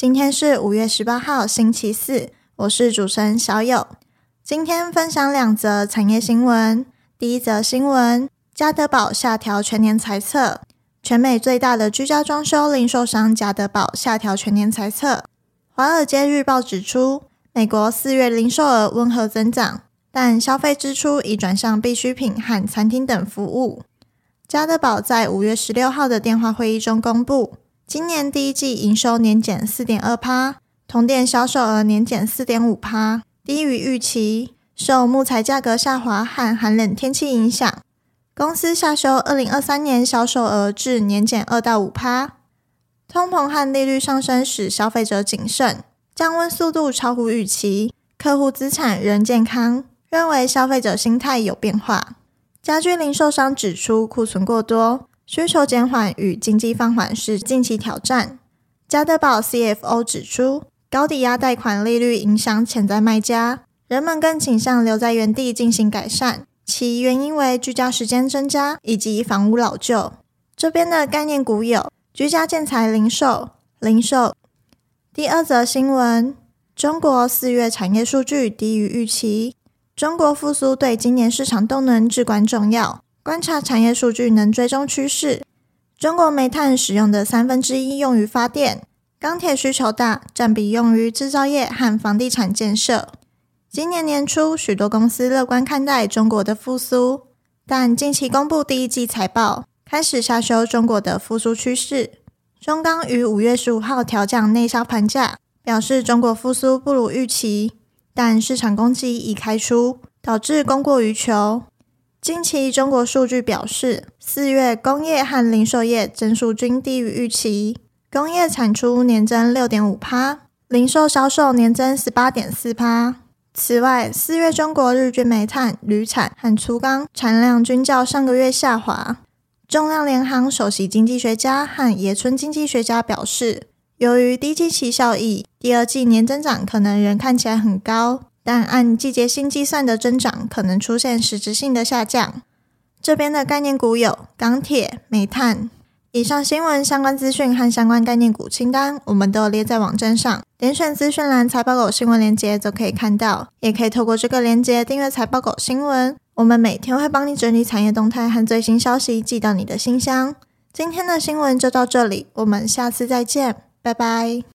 今天是五月十八号，星期四，我是主持人小友。今天分享两则产业新闻。第一则新闻：家得宝下调全年财测。全美最大的居家装修零售商家得宝下调全年财测。华尔街日报指出，美国四月零售额温和增长，但消费支出已转向必需品和餐厅等服务。家得宝在五月十六号的电话会议中公布。今年第一季营收年减四点二趴，同店销售额年减四点五趴，低于预期。受木材价格下滑和寒冷天气影响，公司下修二零二三年销售额至年减二到五趴。通膨和利率上升使消费者谨慎，降温速度超乎预期，客户资产仍健康，认为消费者心态有变化。家居零售商指出库存过多。需求减缓与经济放缓是近期挑战。加德堡 CFO 指出，高抵押贷款利率影响潜在卖家，人们更倾向留在原地进行改善，其原因为居家时间增加以及房屋老旧。这边的概念股有居家建材零售、零售。第二则新闻：中国四月产业数据低于预期，中国复苏对今年市场动能至关重要。观察产业数据能追踪趋势。中国煤炭使用的三分之一用于发电，钢铁需求大，占比用于制造业和房地产建设。今年年初，许多公司乐观看待中国的复苏，但近期公布第一季财报，开始下修中国的复苏趋势。中钢于五月十五号调降内销盘价，表示中国复苏不如预期，但市场供给已开出，导致供过于求。近期中国数据表示，四月工业和零售业增速均低于预期。工业产出年增六点五趴，零售销售年增十八点四趴。此外，四月中国日均煤炭、铝产和粗钢产量均较上个月下滑。仲量联行首席经济学家和野村经济学家表示，由于低基期效益，第二季年增长可能仍看起来很高。但按季节性计算的增长可能出现实质性的下降。这边的概念股有钢铁、煤炭。以上新闻相关资讯和相关概念股清单，我们都有列在网站上，点选资讯栏财报狗新闻链接就可以看到。也可以透过这个链接订阅财报狗新闻，我们每天会帮你整理产业动态和最新消息，寄到你的信箱。今天的新闻就到这里，我们下次再见，拜拜。